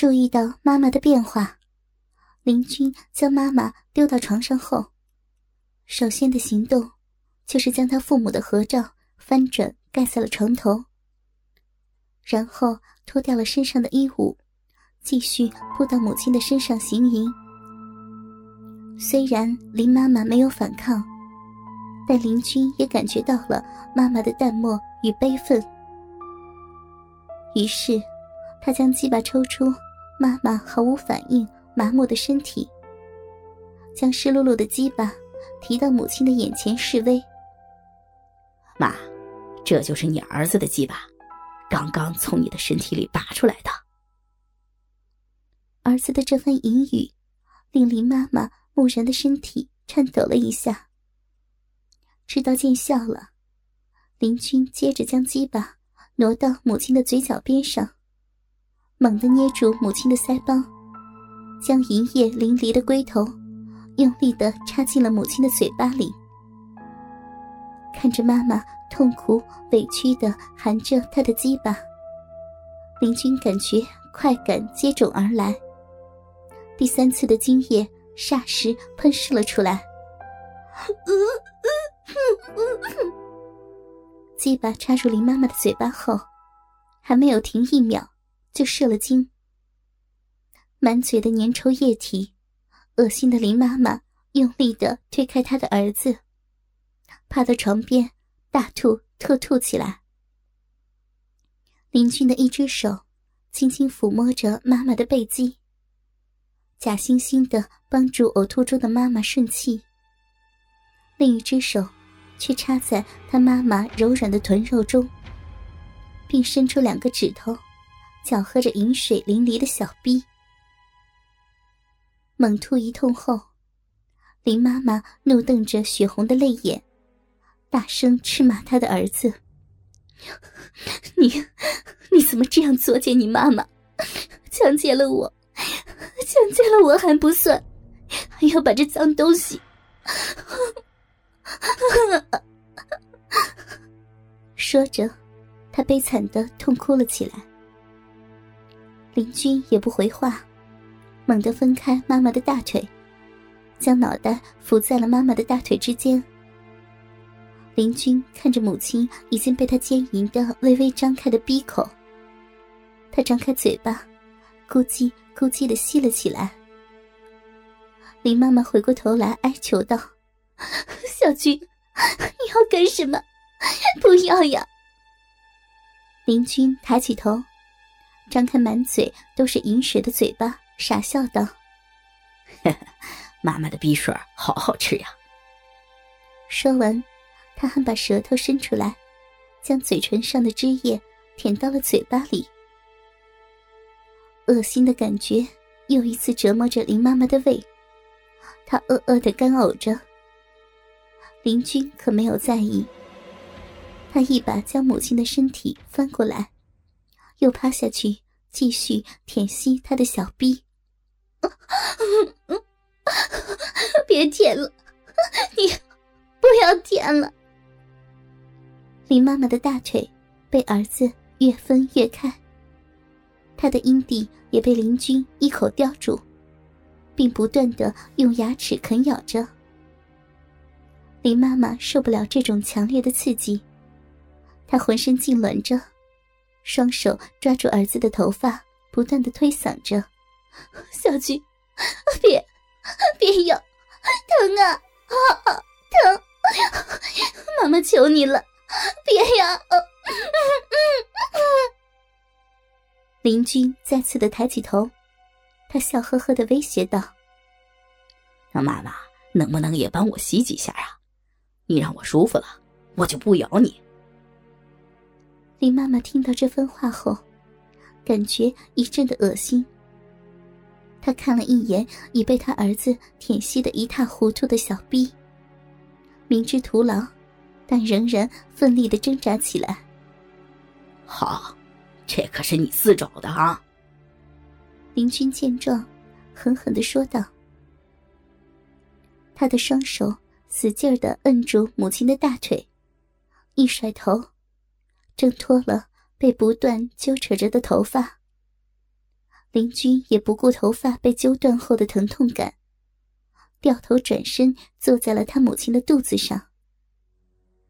注意到妈妈的变化，林君将妈妈丢到床上后，首先的行动就是将他父母的合照翻转盖在了床头，然后脱掉了身上的衣物，继续扑到母亲的身上行淫。虽然林妈妈没有反抗，但林君也感觉到了妈妈的淡漠与悲愤，于是他将鸡巴抽出。妈妈毫无反应，麻木的身体，将湿漉漉的鸡巴提到母亲的眼前示威。妈，这就是你儿子的鸡巴，刚刚从你的身体里拔出来的。儿子的这番言语，令林妈妈木然的身体颤抖了一下。知道见笑了，林君接着将鸡巴挪到母亲的嘴角边上。猛地捏住母亲的腮帮，将银液淋漓的龟头用力的插进了母亲的嘴巴里。看着妈妈痛苦委屈的含着她的鸡巴，林君感觉快感接踵而来，第三次的精液霎时喷射了出来。鸡巴插入林妈妈的嘴巴后，还没有停一秒。就射了精，满嘴的粘稠液体，恶心的林妈妈用力的推开她的儿子，趴到床边大吐特吐起来。林俊的一只手轻轻抚摸着妈妈的背肌，假惺惺的帮助呕吐中的妈妈顺气，另一只手却插在他妈妈柔软的臀肉中，并伸出两个指头。搅和着饮水淋漓的小逼，猛吐一通后，林妈妈怒瞪着血红的泪眼，大声斥骂她的儿子：“你，你怎么这样作践你妈妈？强奸了我，强奸了我还不算，还要把这脏东西……”说着，他悲惨的痛哭了起来。林君也不回话，猛地分开妈妈的大腿，将脑袋伏在了妈妈的大腿之间。林君看着母亲已经被他奸淫的微微张开的鼻口，他张开嘴巴，咕叽咕叽的吸了起来。林妈妈回过头来哀求道：“ 小军，你要干什么？不要呀！”林君抬起头。张开满嘴都是饮水的嘴巴，傻笑道：“妈妈的鼻水好好吃呀。”说完，他还把舌头伸出来，将嘴唇上的汁液舔到了嘴巴里。恶心的感觉又一次折磨着林妈妈的胃，她恶恶的干呕着。林君可没有在意，他一把将母亲的身体翻过来。又趴下去，继续舔吸他的小逼。别舔了，你不要舔了。林妈妈的大腿被儿子越分越开，她的阴蒂也被林君一口叼住，并不断的用牙齿啃咬着。林妈妈受不了这种强烈的刺激，她浑身痉挛着。双手抓住儿子的头发，不断的推搡着：“小菊，别，别咬，疼啊，啊疼！妈妈求你了，别咬！”林君再次的抬起头，他笑呵呵的威胁道：“那妈妈能不能也帮我洗几下呀？你让我舒服了，我就不咬你。”林妈妈听到这番话后，感觉一阵的恶心。她看了一眼已被他儿子舔吸的一塌糊涂的小臂，明知徒劳，但仍然奋力的挣扎起来。好，这可是你自找的啊！林军见状，狠狠的说道。他的双手使劲的摁住母亲的大腿，一甩头。挣脱了被不断揪扯着的头发，林君也不顾头发被揪断后的疼痛感，掉头转身坐在了他母亲的肚子上，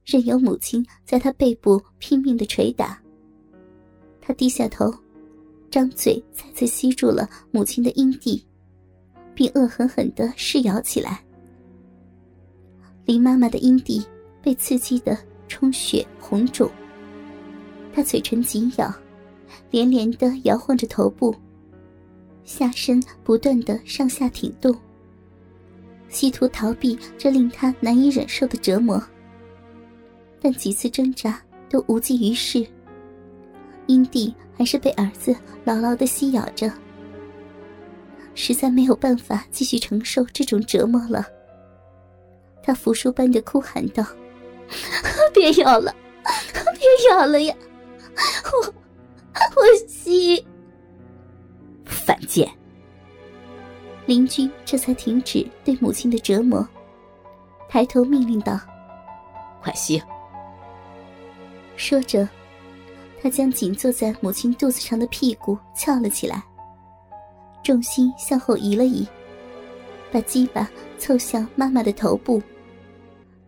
任由母亲在他背部拼命的捶打。他低下头，张嘴再次吸住了母亲的阴蒂，并恶狠狠的噬咬起来。林妈妈的阴蒂被刺激的充血红肿，他嘴唇紧咬，连连的摇晃着头部。下身不断的上下挺动，企图逃避这令他难以忍受的折磨。但几次挣扎都无济于事，阴蒂还是被儿子牢牢的吸咬着。实在没有办法继续承受这种折磨了，他扶书般的哭喊道：“ 别咬了，别咬了呀！我，我吸。”犯贱！林军这才停止对母亲的折磨，抬头命令道：“快吸！”说着，他将紧坐在母亲肚子上的屁股翘了起来，重心向后移了移，把鸡巴凑向妈妈的头部。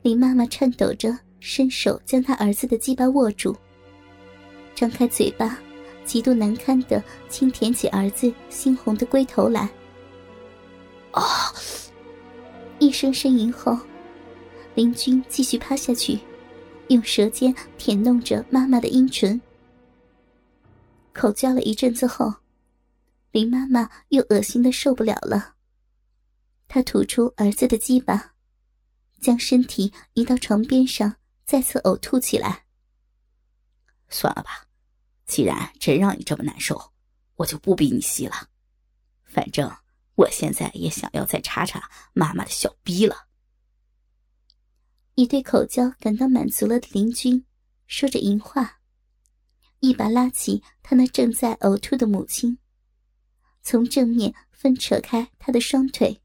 林妈妈颤抖着伸手将他儿子的鸡巴握住，张开嘴巴。极度难堪的轻舔起儿子猩红的龟头来。啊！一声呻吟后，林君继续趴下去，用舌尖舔弄着妈妈的阴唇。口交了一阵子后，林妈妈又恶心的受不了了。她吐出儿子的鸡巴，将身体移到床边上，再次呕吐起来。算了吧。既然真让你这么难受，我就不逼你吸了。反正我现在也想要再查查妈妈的小逼了。已对口交感到满足了的林军，说着淫话，一把拉起他那正在呕吐的母亲，从正面分扯开他的双腿，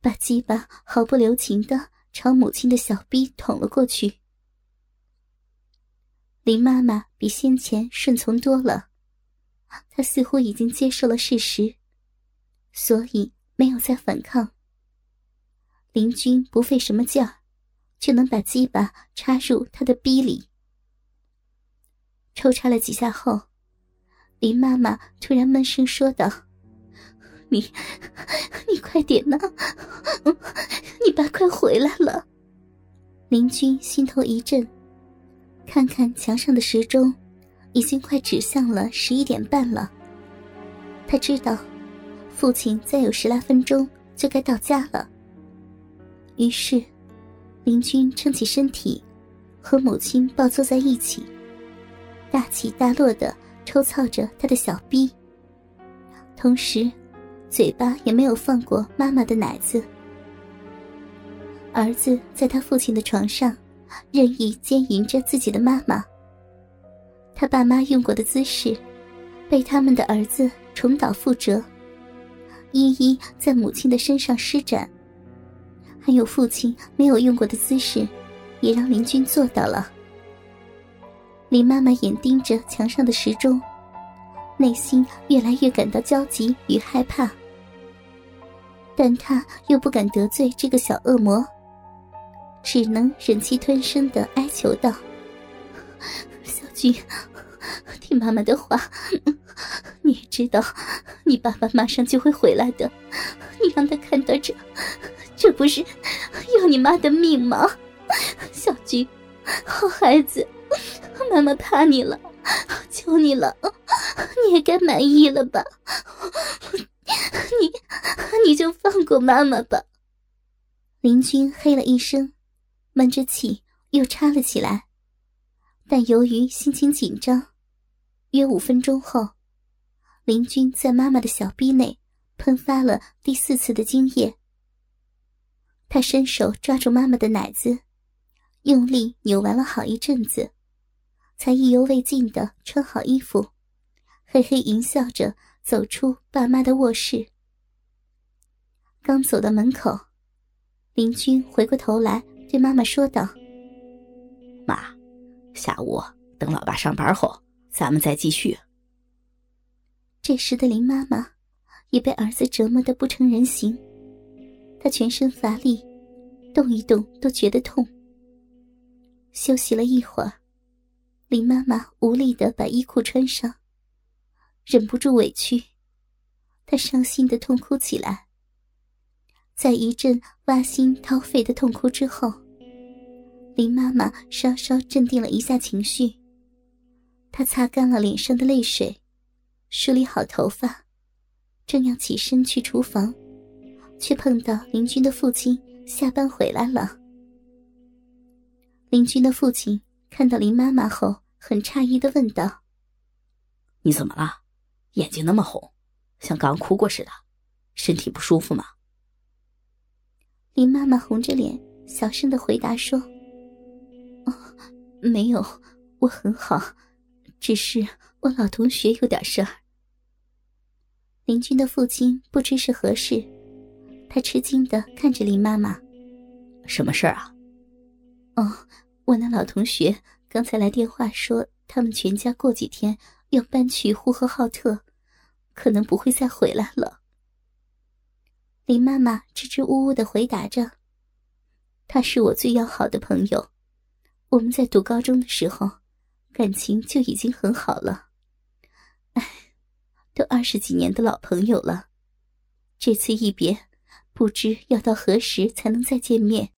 把鸡巴毫不留情的朝母亲的小逼捅了过去。林妈妈比先前顺从多了，她似乎已经接受了事实，所以没有再反抗。林君不费什么劲儿，就能把鸡巴插入他的逼里。抽插了几下后，林妈妈突然闷声说道：“你，你快点呐！你爸快回来了。”林君心头一震。看看墙上的时钟，已经快指向了十一点半了。他知道，父亲再有十来分钟就该到家了。于是，林君撑起身体，和母亲抱坐在一起，大起大落的抽操着他的小臂，同时，嘴巴也没有放过妈妈的奶子。儿子在他父亲的床上。任意奸淫着自己的妈妈。他爸妈用过的姿势，被他们的儿子重蹈覆辙，一一在母亲的身上施展。还有父亲没有用过的姿势，也让林君做到了。林妈妈眼盯着墙上的时钟，内心越来越感到焦急与害怕，但她又不敢得罪这个小恶魔。只能忍气吞声的哀求道：“ 小军，听妈妈的话，你也知道，你爸爸马上就会回来的。你让他看到这，这不是要你妈的命吗？小军，好孩子，妈妈怕你了，求你了，你也该满意了吧？你，你就放过妈妈吧。”林君嘿了一声。闷着气，又插了起来，但由于心情紧张，约五分钟后，林君在妈妈的小臂内喷发了第四次的精液。他伸手抓住妈妈的奶子，用力扭完了好一阵子，才意犹未尽的穿好衣服，嘿嘿淫笑着走出爸妈的卧室。刚走到门口，林君回过头来。对妈妈说道：“妈，下午等老爸上班后，咱们再继续。”这时的林妈妈也被儿子折磨得不成人形，她全身乏力，动一动都觉得痛。休息了一会儿，林妈妈无力的把衣裤穿上，忍不住委屈，她伤心的痛哭起来。在一阵挖心掏肺的痛哭之后，林妈妈稍稍镇定了一下情绪。她擦干了脸上的泪水，梳理好头发，正要起身去厨房，却碰到林军的父亲下班回来了。林军的父亲看到林妈妈后，很诧异的问道：“你怎么了？眼睛那么红，像刚哭过似的，身体不舒服吗？”林妈妈红着脸，小声的回答说：“哦，没有，我很好。”只是我老同学有点事儿。林军的父亲不知是何事，他吃惊的看着林妈妈：“什么事儿啊？”“哦，我那老同学刚才来电话说，他们全家过几天要搬去呼和浩特，可能不会再回来了。”林妈妈支支吾吾的回答着：“他是我最要好的朋友，我们在读高中的时候。”感情就已经很好了，哎，都二十几年的老朋友了，这次一别，不知要到何时才能再见面。